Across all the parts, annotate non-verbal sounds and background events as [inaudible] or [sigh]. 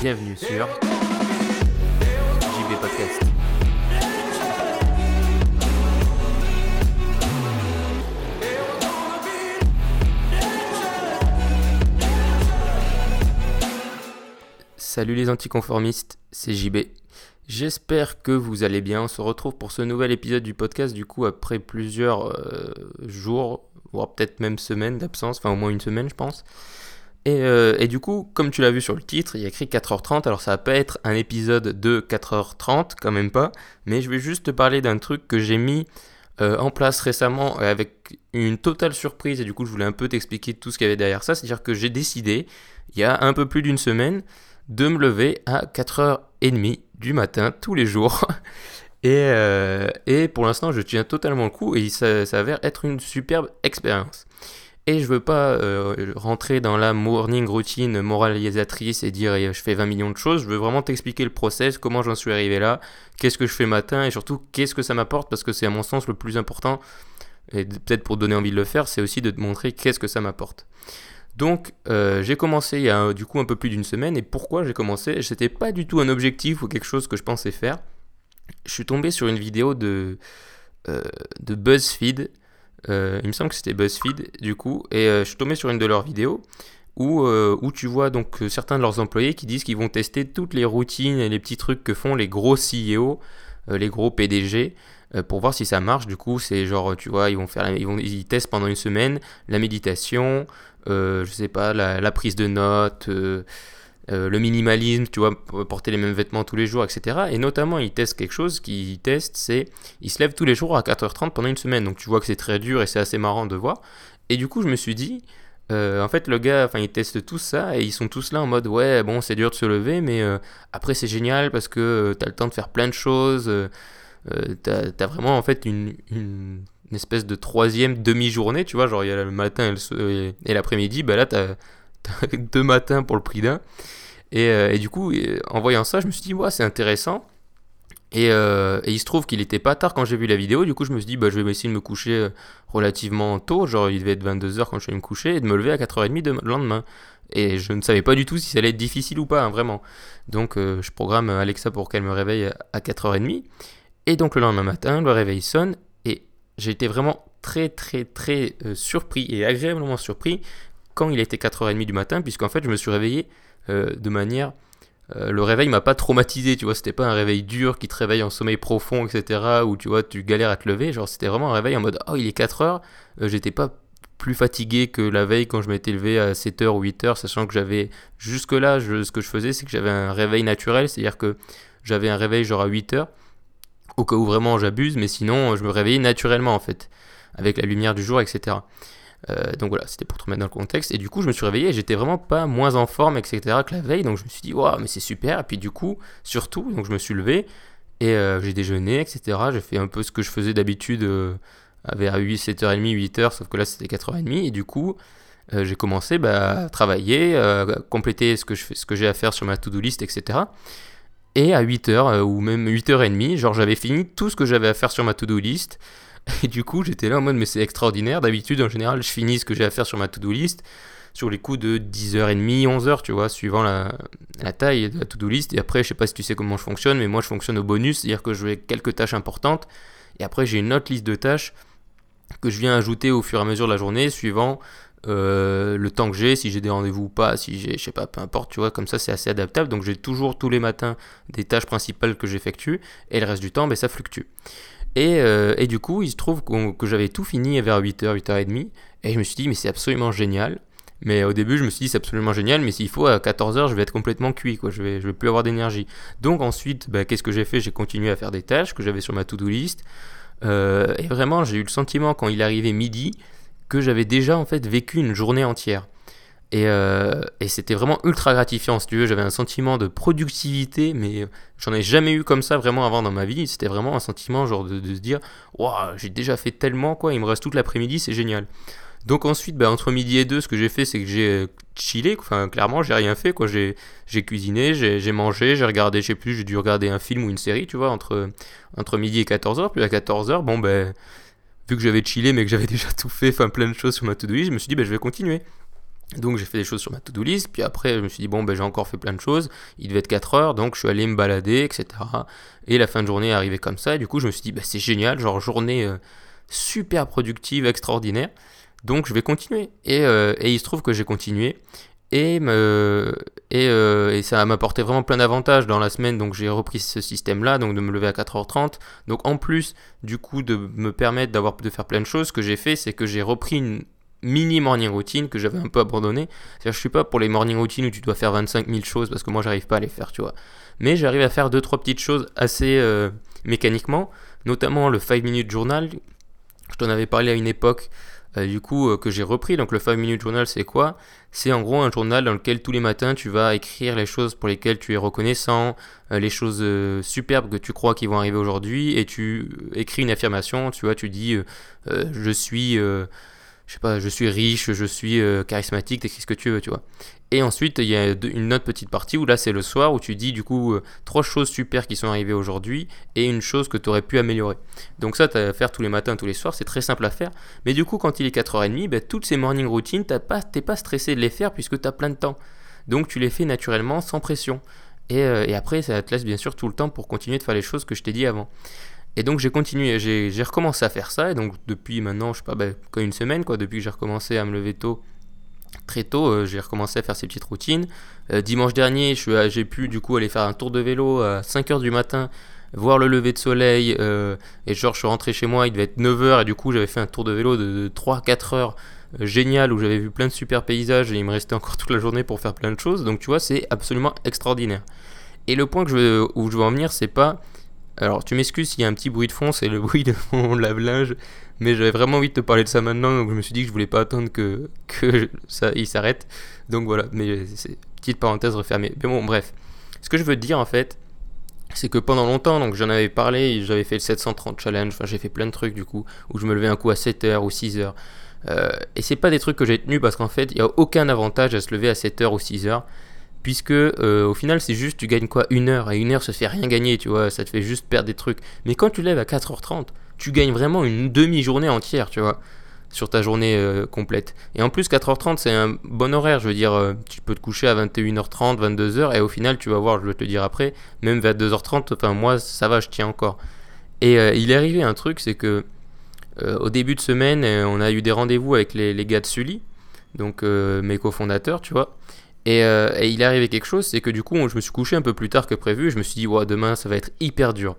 Bienvenue sur JB Podcast. Salut les anticonformistes, c'est JB. J'espère que vous allez bien. On se retrouve pour ce nouvel épisode du podcast, du coup, après plusieurs euh, jours, voire peut-être même semaines d'absence, enfin au moins une semaine, je pense. Et, euh, du coup, comme tu l'as vu sur le titre, il y a écrit 4h30, alors ça va pas être un épisode de 4h30, quand même pas, mais je vais juste te parler d'un truc que j'ai mis euh, en place récemment avec une totale surprise, et du coup, je voulais un peu t'expliquer tout ce qu'il y avait derrière ça, c'est-à-dire que j'ai décidé, il y a un peu plus d'une semaine, de me lever à 4h30 du matin tous les jours. [laughs] Et, euh, et pour l'instant, je tiens totalement le coup et ça s'avère être une superbe expérience. Et je veux pas euh, rentrer dans la morning routine moralisatrice et dire eh, je fais 20 millions de choses. Je veux vraiment t'expliquer le process, comment j'en suis arrivé là, qu'est-ce que je fais matin et surtout qu'est-ce que ça m'apporte parce que c'est à mon sens le plus important. Et peut-être pour donner envie de le faire, c'est aussi de te montrer qu'est-ce que ça m'apporte. Donc euh, j'ai commencé il y a du coup un peu plus d'une semaine et pourquoi j'ai commencé? C'était pas du tout un objectif ou quelque chose que je pensais faire. Je suis tombé sur une vidéo de, euh, BuzzFeed. Euh, il me semble que c'était BuzzFeed du coup et je suis tombé sur une de leurs vidéos où, tu vois donc certains de leurs employés qui disent qu'ils vont tester toutes les routines et les petits trucs que font les gros CEO, les gros PDG pour voir si ça marche. Du coup, c'est genre, tu vois, ils vont faire, ils vont, ils testent pendant une semaine la méditation, euh, je sais pas, la, prise de notes, euh, euh, le minimalisme, tu vois, porter les mêmes vêtements tous les jours, etc. Et notamment, ils testent quelque chose qu'ils testent, c'est ils se lèvent tous les jours à 4h30 pendant une semaine. Donc tu vois que c'est très dur et c'est assez marrant de voir. Et du coup, je me suis dit, en fait, le gars, enfin, ils testent tout ça et ils sont tous là en mode, ouais, bon, c'est dur de se lever, mais après, c'est génial parce que tu as le temps de faire plein de choses. t'as as vraiment, en fait, une une espèce de troisième demi-journée, tu vois, genre il y a le matin et l'après-midi, bah là t'as [laughs] as deux matins pour le prix d'un. Et, euh, du coup, en voyant ça, je me suis dit, ouais, c'est intéressant. Et, euh, et, il se trouve qu'il était pas tard quand j'ai vu la vidéo, du coup je me suis dit, bah, je vais essayer de me coucher euh, relativement tôt, genre il devait être 22h quand je suis me coucher, et de me lever à 4h30 de, le lendemain. Et je ne savais pas du tout si ça allait être difficile ou pas, hein, vraiment. Donc je programme Alexa pour qu'elle me réveille à 4h30. Et donc le lendemain matin, le réveil sonne, j'ai été vraiment très très très euh, surpris et agréablement surpris quand il était 4h30 du matin, puisqu'en fait je me suis réveillé euh, de manière... Euh, le réveil m'a pas traumatisé, tu vois, c'était pas un réveil dur qui te réveille en sommeil profond, etc., où tu vois, tu galères à te lever, genre c'était vraiment un réveil en mode, oh il est 4h, j'étais pas plus fatigué que la veille quand je m'étais levé à 7h ou 8h, sachant que j'avais, jusque-là, ce que je faisais, c'est que j'avais un réveil naturel, c'est-à-dire que j'avais un réveil genre à 8h, au cas où vraiment j'abuse, mais sinon je me réveillais naturellement en fait, avec la lumière du jour, etc. Euh, donc voilà, c'était pour te remettre dans le contexte. Et du coup, je me suis réveillé et j'étais vraiment pas moins en forme, etc. que la veille. Donc je me suis dit, waouh, mais c'est super. Et puis du coup, surtout, donc je me suis levé et euh, j'ai déjeuné, etc. J'ai fait un peu ce que je faisais d'habitude euh, vers 8, 7h30, 8h, sauf que là c'était 4h30. Et du coup, j'ai commencé bah, à travailler, compléter je fais, ce que j'ai à faire sur ma to-do list, etc. Et à 8h euh, ou même 8h30, genre j'avais fini tout ce que j'avais à faire sur ma to-do list. [laughs] Et du coup, j'étais là en mode, mais c'est extraordinaire. D'habitude, en général, je finis ce que j'ai à faire sur ma to-do list sur les coups de 10h30, 11h, tu vois, suivant la, taille de la to-do list. Et après, je sais pas si tu sais comment je fonctionne, mais moi, je fonctionne au bonus, c'est-à-dire que je fais quelques tâches importantes. Et après, j'ai une autre liste de tâches que je viens ajouter au fur et à mesure de la journée, suivant euh, le temps que j'ai, si j'ai des rendez-vous ou pas, si j'ai, je sais pas, peu importe, tu vois, comme ça c'est assez adaptable. Donc j'ai toujours tous les matins des tâches principales que j'effectue et le reste du temps, ben, ça fluctue. Et, euh, et, du coup, il se trouve que j'avais tout fini vers 8h, 8h30 et je me suis dit, mais c'est absolument génial. Mais au début, je me suis dit, c'est absolument génial, mais s'il faut, à 14h, je vais être complètement cuit, quoi. Je vais, je vais plus avoir d'énergie. Donc ensuite, ben, qu'est-ce que j'ai fait? J'ai continué à faire des tâches que j'avais sur ma to-do list. Euh, et vraiment, j'ai eu le sentiment, quand il arrivait midi, que j'avais déjà en fait vécu une journée entière. Et, euh, et c'était vraiment ultra gratifiant, si tu veux. J'avais un sentiment de productivité, mais j'en ai jamais eu comme ça vraiment avant dans ma vie. C'était vraiment un sentiment genre de, se dire Waouh, j'ai déjà fait tellement, quoi, il me reste toute l'après-midi, c'est génial. Donc ensuite, bah, entre midi et deux, ce que j'ai fait, c'est que j'ai euh, chillé. Enfin, clairement, j'ai rien fait. quoi. J'ai cuisiné, j'ai j'ai mangé, j'ai regardé, je sais plus, j'ai dû regarder un film ou une série, tu vois, entre, entre midi et 14h. Puis à 14h, bon, ben, vu que j'avais chillé, mais que j'avais [laughs] déjà tout fait, enfin plein de choses sur ma to-do list, je me suis dit, ben, je vais continuer. Donc j'ai fait des choses sur ma to-do list, puis après je me suis dit bon ben j'ai encore fait plein de choses, il devait être 4 heures, donc je suis allé me balader, etc. Et la fin de journée est arrivée comme ça, et du coup je me suis dit bah c'est génial, genre journée euh, super productive, extraordinaire, donc je vais continuer. Et, euh, et il se trouve que j'ai continué, et, me, et, euh, et ça m'a apporté vraiment plein d'avantages dans la semaine, donc j'ai repris ce système-là, donc de me lever à 4h30. Donc en plus du coup de me permettre d'avoir de faire plein de choses, ce que j'ai fait c'est que j'ai repris une mini morning routine que j'avais un peu abandonné. C'est-à-dire je suis pas pour les morning routines où tu dois faire 25 000 choses parce que moi j'arrive pas à les faire, tu vois. Mais j'arrive à faire deux trois petites choses assez euh, mécaniquement, notamment le 5 minute journal. Je t'en avais parlé à une époque du coup euh, que j'ai repris. Donc le 5 minute journal c'est quoi? C'est en gros un journal dans lequel tous les matins tu vas écrire les choses pour lesquelles tu es reconnaissant, euh, les choses euh, superbes que tu crois qui vont arriver aujourd'hui et tu écris une affirmation, tu vois, tu dis euh, euh, je suis euh, je sais pas, je suis riche, je suis euh, charismatique, t'écris ce que tu veux, tu vois. Et ensuite, il y a une autre petite partie où là, c'est le soir où tu dis du coup euh, trois choses super qui sont arrivées aujourd'hui et une chose que tu aurais pu améliorer. Donc ça, tu as à faire tous les matins, tous les soirs, c'est très simple à faire. Mais du coup, quand il est 4h30, ben, toutes ces morning routines, t'as pas, t'es pas stressé de les faire puisque tu as plein de temps. Donc tu les fais naturellement, sans pression. Et, euh, et après, ça te laisse bien sûr tout le temps pour continuer de faire les choses que je t'ai dit avant. Et donc j'ai continué, j'ai recommencé à faire ça, et donc depuis maintenant, je sais pas, ben, quoi, une semaine, quoi, depuis que j'ai recommencé à me lever tôt, très tôt, euh, j'ai recommencé à faire ces petites routines. Euh, dimanche dernier, j'ai pu du coup aller faire un tour de vélo à 5h du matin, voir le lever de soleil, euh, et genre je suis rentré chez moi, il devait être 9h, et du coup j'avais fait un tour de vélo de, de 3-4 heures, génial, où j'avais vu plein de super paysages, et il me restait encore toute la journée pour faire plein de choses, donc tu vois, c'est absolument extraordinaire. Et le point où je veux en venir, c'est pas alors, tu m'excuses s'il y a un petit bruit de fond, c'est le [laughs] bruit de mon lave-linge, mais j'avais vraiment envie de te parler de ça maintenant, donc je me suis dit que je voulais pas attendre que, que ça il s'arrête. Donc voilà, mais c'est petite parenthèse refermée. Mais bon, bref. Ce que je veux te dire en fait, c'est que pendant longtemps, donc j'en avais parlé, j'avais fait le 730 challenge, enfin j'ai fait plein de trucs du coup, où je me levais un coup à 7h ou 6h. Euh, et c'est pas des trucs que j'ai tenus parce qu'en fait, il n'y a aucun avantage à se lever à 7h ou 6h puisque euh, au final c'est juste tu gagnes quoi une heure et une heure ça te fait rien gagner tu vois ça te fait juste perdre des trucs. Mais quand tu lèves à 4h30 tu gagnes vraiment une demi-journée entière tu vois sur ta journée euh, complète. Et en plus 4h30 c'est un bon horaire je veux dire euh, tu peux te coucher à 21h30 22h et au final tu vas voir je vais te dire après même vers 2h30 enfin moi ça va je tiens encore. Et il est arrivé un truc c'est que au début de semaine on a eu des rendez-vous avec les, les gars de Sully donc mes cofondateurs tu vois et, euh, et il est arrivé quelque chose, c'est que du coup, je me suis couché un peu plus tard que prévu. Je me suis dit, ouais, demain, ça va être hyper dur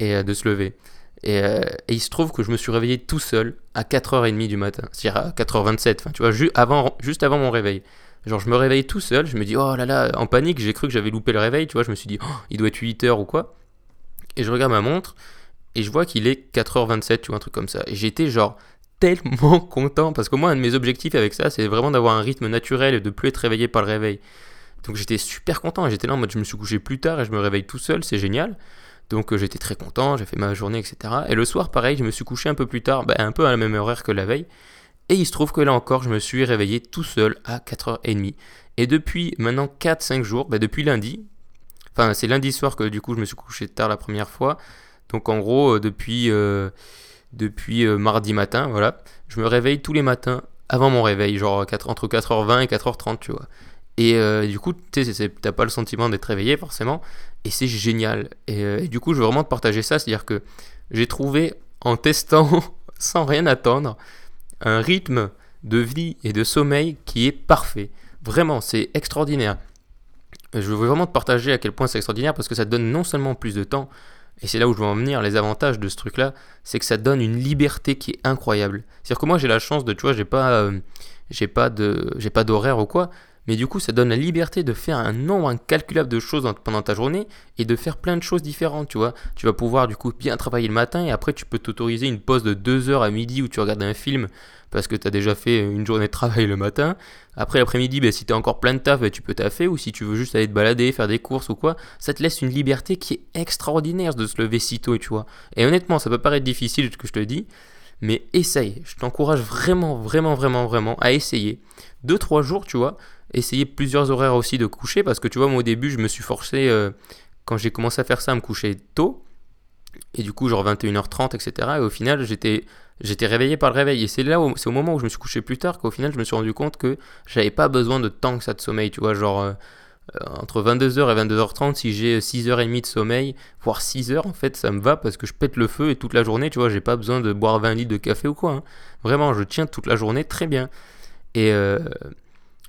et, euh, de se lever. Et, euh, et il se trouve que je me suis réveillé tout seul à 4h30 du matin, c'est-à-dire à 4h27, enfin, tu vois, avant, juste avant mon réveil. Genre, je me réveille tout seul, je me dis, oh là là, en panique, j'ai cru que j'avais loupé le réveil, tu vois, je me suis dit, oh, il doit être 8h ou quoi. Et je regarde ma montre, et je vois qu'il est 4h27, tu vois, un truc comme ça. Et j'étais genre tellement [laughs] content, parce que moi, un de mes objectifs avec ça, c'est vraiment d'avoir un rythme naturel et de plus être réveillé par le réveil. Donc j'étais super content, j'étais là en mode je me suis couché plus tard et je me réveille tout seul, c'est génial. Donc euh, j'étais très content, j'ai fait ma journée, etc. Et le soir, pareil, je me suis couché un peu plus tard, bah, un peu à la même horaire que la veille. Et il se trouve que là encore, je me suis réveillé tout seul à 4h30. Et depuis maintenant 4-5 jours, bah, depuis lundi, enfin c'est lundi soir que du coup je me suis couché tard la première fois. Donc en gros, euh, depuis, euh, depuis euh, mardi matin, voilà, je me réveille tous les matins avant mon réveil, genre 4 entre 4h20 et 4h30, tu vois. Et euh, du coup, tu t'as pas le sentiment d'être réveillé forcément, et c'est génial. Et, euh, et du coup, je veux vraiment te partager ça, c'est-à-dire que j'ai trouvé en testant, [laughs] sans rien attendre, un rythme de vie et de sommeil qui est parfait. Vraiment, c'est extraordinaire. Je veux vraiment te partager à quel point c'est extraordinaire parce que ça te donne non seulement plus de temps, et c'est là où je veux en venir, les avantages de ce truc-là, c'est que ça donne une liberté qui est incroyable. C'est-à-dire que moi j'ai la chance de, tu vois, j'ai pas, euh, j'ai pas de, j'ai pas d'horaire ou quoi, mais du coup ça donne la liberté de faire un nombre incalculable de choses pendant ta journée et de faire plein de choses différentes, tu vois. Tu vas pouvoir du coup bien travailler le matin et après tu peux t'autoriser une pause de 2 heures à midi où tu regardes un film parce que tu as déjà fait une journée de travail le matin. Après l'après-midi, ben, si tu as encore plein de taf, ben, tu peux taffer ou si tu veux juste aller te balader, faire des courses ou quoi, ça te laisse une liberté qui est extraordinaire de se lever si tôt, tu vois. Et honnêtement, ça peut paraître difficile ce que je te dis, mais essaye. Je t'encourage vraiment, vraiment, vraiment, vraiment à essayer. Deux, trois jours, tu vois. Essayer plusieurs horaires aussi de coucher parce que tu vois, moi au début, je me suis forcé, euh, quand j'ai commencé à faire ça, à me coucher tôt. Et du coup, genre 21h30, etc. Et au final, j'étais, j'étais réveillé par le réveil. Et c'est là, c'est au moment où je me suis couché plus tard qu'au final, je me suis rendu compte que j'avais pas besoin de tant que ça de sommeil. Tu vois, genre euh, euh, entre 22h et 22h30, si j'ai 6h30 de sommeil, voire 6h, en fait, ça me va parce que je pète le feu et toute la journée, tu vois, j'ai pas besoin de boire 20 litres de café ou quoi. hein. Vraiment, je tiens toute la journée très bien. Et,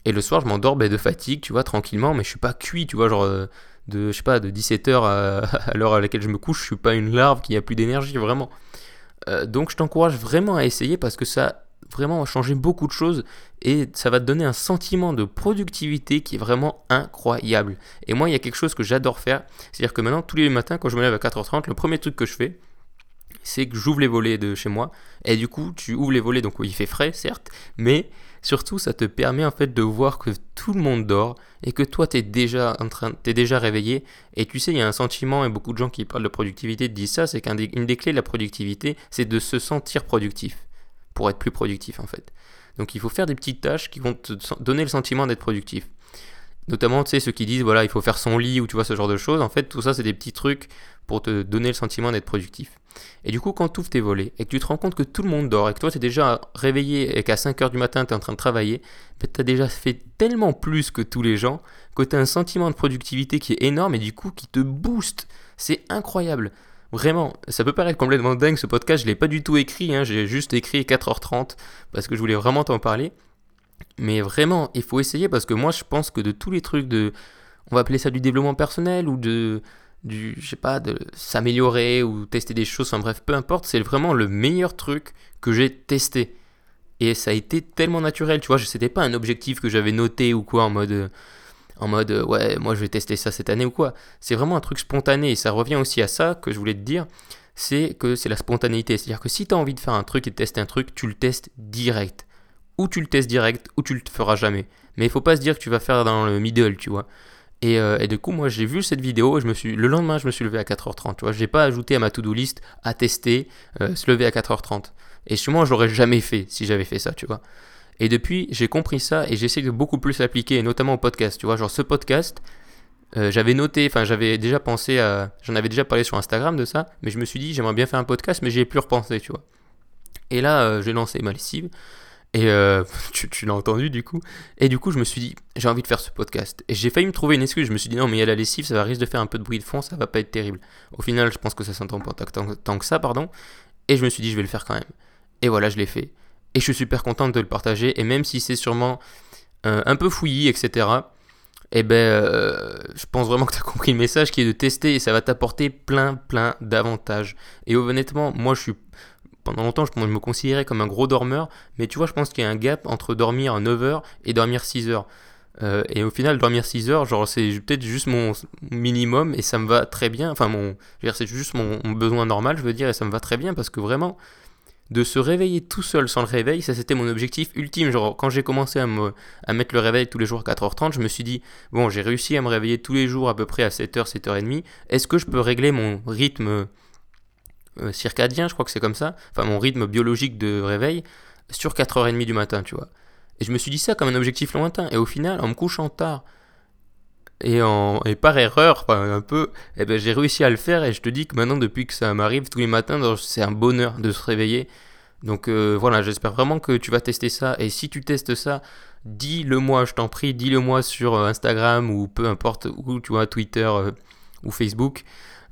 et le soir, je m'endors ben, de fatigue, tu vois, tranquillement, mais je suis pas cuit, tu vois, genre. euh, de, je sais pas, de 17h à, [laughs] à l'heure à laquelle je me couche, je suis pas une larve qui a plus d'énergie, vraiment. Euh, donc je t'encourage vraiment à essayer parce que ça a vraiment changé beaucoup de choses et ça va te donner un sentiment de productivité qui est vraiment incroyable. Et moi, il y a quelque chose que j'adore faire, c'est-à-dire que maintenant, tous les matins, quand je me lève à 4h30, le premier truc que je fais, c'est que j'ouvre les volets de chez moi et du coup, tu ouvres les volets, donc il fait frais, certes, mais surtout, ça te permet en fait de voir que tout le monde dort et que toi, tu es déjà en train, t'es déjà réveillé et tu sais, il y a un sentiment, et beaucoup de gens qui parlent de productivité disent ça, c'est qu'une des, des clés de la productivité, c'est de se sentir productif, pour être plus productif en fait. Donc il faut faire des petites tâches qui vont te donner le sentiment d'être productif. Notamment, tu sais, ceux qui disent, voilà, il faut faire son lit ou tu vois ce genre de choses. En fait, tout ça, c'est des petits trucs pour te donner le sentiment d'être productif. Et du coup, quand tu ouvres tes volets et que tu te rends compte que tout le monde dort et que toi, tu es déjà réveillé et qu'à 5h du matin, tu es en train de travailler, tu as déjà fait tellement plus que tous les gens que tu as un sentiment de productivité qui est énorme et du coup qui te booste. C'est incroyable. Vraiment, ça peut paraître complètement dingue ce podcast, je l'ai pas du tout écrit, hein, j'ai juste écrit 4h30 parce que je voulais vraiment t'en parler. Mais vraiment, il faut essayer parce que moi je pense que de tous les trucs de, on va appeler ça du développement personnel ou de, du, je sais pas, de s'améliorer ou tester des choses, enfin bref, peu importe, c'est vraiment le meilleur truc que j'ai testé. Et ça a été tellement naturel, tu vois, c'était pas un objectif que j'avais noté ou quoi en mode, en mode, euh, ouais, moi je vais tester ça cette année ou quoi. C'est vraiment un truc spontané et ça revient aussi à ça que je voulais te dire, c'est que c'est la spontanéité. C'est-à-dire que si tu as envie de faire un truc et de tester un truc, tu le testes direct. Ou tu le testes direct, ou tu le feras jamais. Mais il faut pas se dire que tu vas faire dans le middle, tu vois. Et, euh, et du coup, moi, j'ai vu cette vidéo je me suis, le lendemain, je me suis levé à 4h30. Tu vois, j'ai pas ajouté à ma to-do list à tester, euh, se lever à 4h30. Et sûrement, je l'aurais jamais fait si j'avais fait ça, tu vois. Et depuis, j'ai compris ça et j'essaie de beaucoup plus l'appliquer, notamment au podcast. Tu vois, genre ce podcast, euh, j'avais noté, enfin, j'avais déjà pensé à. J'en avais déjà parlé sur Instagram de ça, mais je me suis dit, j'aimerais bien faire un podcast, mais j'y ai plus repensé, tu vois. Et là, j'ai lancé ma lessive. Et euh, [laughs] tu, l'as entendu du coup. Et du coup, je me suis dit, j'ai envie de faire ce podcast. Et j'ai failli me trouver une excuse. Je me suis dit, non, mais il y a la lessive, ça va risque de faire un peu de bruit de fond, ça va pas être terrible. Au final, je pense que ça s'entend pas tant, tant que ça, pardon. Et je me suis dit, je vais le faire quand même. Et voilà, je l'ai fait. Et je suis super content de le partager. Et même si c'est sûrement euh, un peu fouillis, etc., eh ben, euh, je pense vraiment que tu as [laughs] compris le message qui est de tester et ça va t'apporter plein, plein d'avantages. Et honnêtement, moi, je suis. Pendant longtemps, je me considérais comme un gros dormeur, mais tu vois, je pense qu'il y a un gap entre dormir 9 heures et dormir 6 heures. Euh, et au final, dormir 6 heures, genre, c'est peut-être juste mon minimum et ça me va très bien. Enfin, mon, c'est juste mon, besoin normal, je veux dire, et ça me va très bien parce que vraiment, de se réveiller tout seul sans le réveil, ça c'était mon objectif ultime. Genre, quand j'ai commencé à, me, à mettre le réveil tous les jours à 4h30, je me suis dit, bon, j'ai réussi à me réveiller tous les jours à peu près à 7h, 7h30. Est-ce que je peux régler mon rythme circadien, je crois que c'est comme ça, enfin mon rythme biologique de réveil, sur 4h30 du matin, tu vois. Et je me suis dit ça comme un objectif lointain. Et au final, en me couchant tard, et, par erreur, enfin, un peu, eh ben, j'ai réussi à le faire. Et je te dis que maintenant, depuis que ça m'arrive tous les matins, c'est un bonheur de se réveiller. Donc euh, voilà, j'espère vraiment que tu vas tester ça. Et si tu testes ça, dis-le moi, je t'en prie, dis-le moi sur euh, Instagram ou peu importe où, tu vois, Twitter euh, ou Facebook.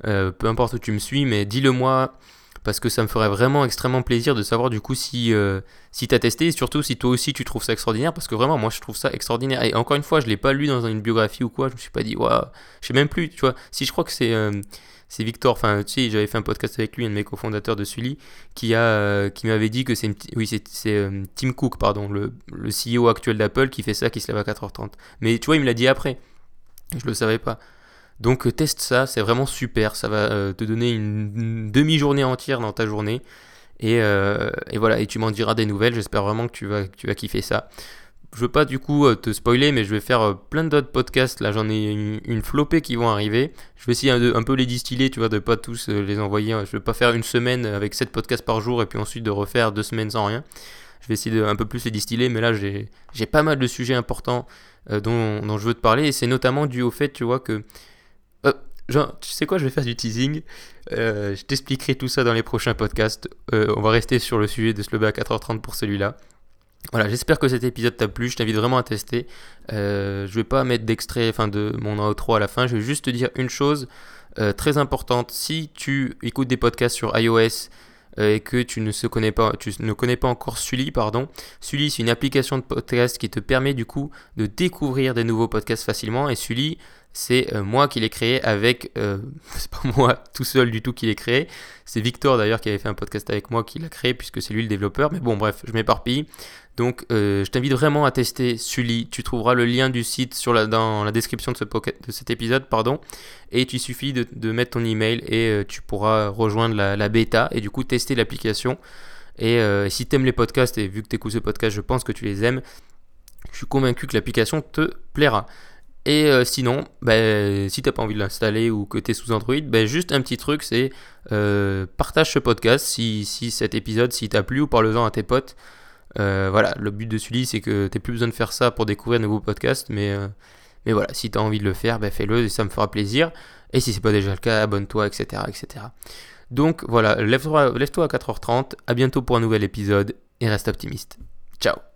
Euh, peu importe où tu me suis, mais dis-le moi parce que ça me ferait vraiment extrêmement plaisir de savoir du coup si, euh, si tu as testé et surtout si toi aussi tu trouves ça extraordinaire parce que vraiment moi je trouve ça extraordinaire. Et encore une fois je l'ai pas lu dans une biographie ou quoi je me suis pas dit waouh je sais même plus tu vois. Si je crois que c'est euh, c'est Victor enfin tu sais j'avais fait un podcast avec lui un de mes cofondateurs de Sully qui euh, qui m'avait dit que c'est oui c'est Tim Cook pardon le, le CEO actuel d'Apple qui fait ça qui se lève à 4h30 mais tu vois il me l'a dit après. Je le savais pas donc euh, teste ça, c'est vraiment super, ça va euh, te donner une, demi-journée entière dans ta journée. Et, euh, et voilà, et tu m'en diras des nouvelles, j'espère vraiment que tu vas, kiffer ça. je veux pas du coup te spoiler, mais je vais faire plein d'autres podcasts. Là, j'en ai une, flopée qui vont arriver. Je vais essayer un, peu les distiller, tu vois, de pas tous les envoyer. Je vais pas faire une semaine avec 7 podcasts par jour et puis ensuite de refaire deux semaines sans rien. Je vais essayer de un peu plus les distiller, mais là, j'ai pas mal de sujets importants dont, dont, je veux te parler et c'est notamment dû au fait, tu vois, que. Genre, tu sais quoi, je vais faire du teasing. je t'expliquerai tout ça dans les prochains podcasts. on va rester sur le sujet de se lever à 4h30 pour celui-là. Voilà, j'espère que cet épisode t'a plu. Je t'invite vraiment à tester. Euh, je vais pas mettre d'extrait enfin, de mon outro à la fin. Je vais juste te dire une chose euh, très importante. Si tu écoutes des podcasts sur iOS euh, et que tu ne, se connais pas, tu ne connais pas encore Sully, pardon, Sully c'est une application de podcast qui te permet du coup de découvrir des nouveaux podcasts facilement. Et Sully, c'est euh, moi qui l'ai créé avec. Euh, [laughs] c'est pas moi tout seul du tout qui l'ai créé. C'est Victor d'ailleurs qui avait fait un podcast avec moi qui l'a créé puisque c'est lui le développeur. Mais bon, bref, je m'éparpille. Donc, euh, je t'invite vraiment à tester Sully. Tu trouveras le lien du site sur la, dans la description de, ce de cet épisode. pardon. Et il suffit de, mettre ton email et tu pourras rejoindre la, la, bêta et du coup tester l'application. Et si tu aimes les podcasts, et vu que tu écoutes ce podcast, je pense que tu les aimes, je suis convaincu que l'application te plaira. Et euh, sinon, bah, si t'as pas envie de l'installer ou que tu es sous Android, bah, juste un petit truc, c'est euh, partage ce podcast si, si cet épisode, si t'a plu ou parle-en à tes potes. Euh, voilà, le but de Sully, c'est que t'aies plus besoin de faire ça pour découvrir de nouveaux podcasts, mais, mais voilà, si t'as envie de le faire, bah, fais-le et ça me fera plaisir. Et si c'est pas déjà le cas, abonne-toi, etc., etc. Donc voilà, lève-toi lève à 4h30, à bientôt pour un nouvel épisode et reste optimiste. Ciao